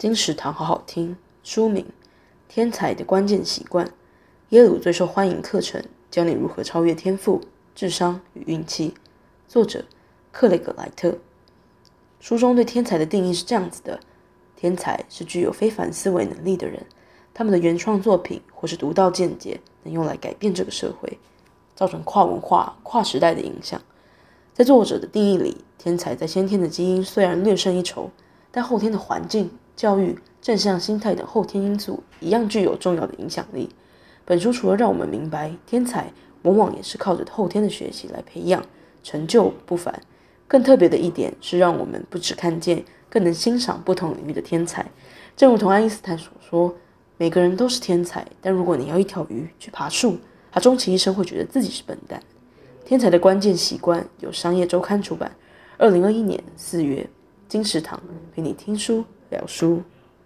金石堂好好听。书名：天才的关键习惯。耶鲁最受欢迎课程，教你如何超越天赋、智商与运气。作者：克雷格莱特。书中对天才的定义是这样子的：天才是具有非凡思维能力的人，他们的原创作品或是独到见解能用来改变这个社会，造成跨文化、跨时代的影响。在作者的定义里，天才在先天的基因虽然略胜一筹。但后天的环境、教育、正向心态等后天因素一样具有重要的影响力。本书除了让我们明白天才往往也是靠着后天的学习来培养，成就不凡，更特别的一点是让我们不只看见，更能欣赏不同领域的天才。正如同爱因斯坦所说：“每个人都是天才，但如果你要一条鱼去爬树，他终其一生会觉得自己是笨蛋。”天才的关键习惯由商业周刊出版，二零二一年四月。金石堂陪你听书表叔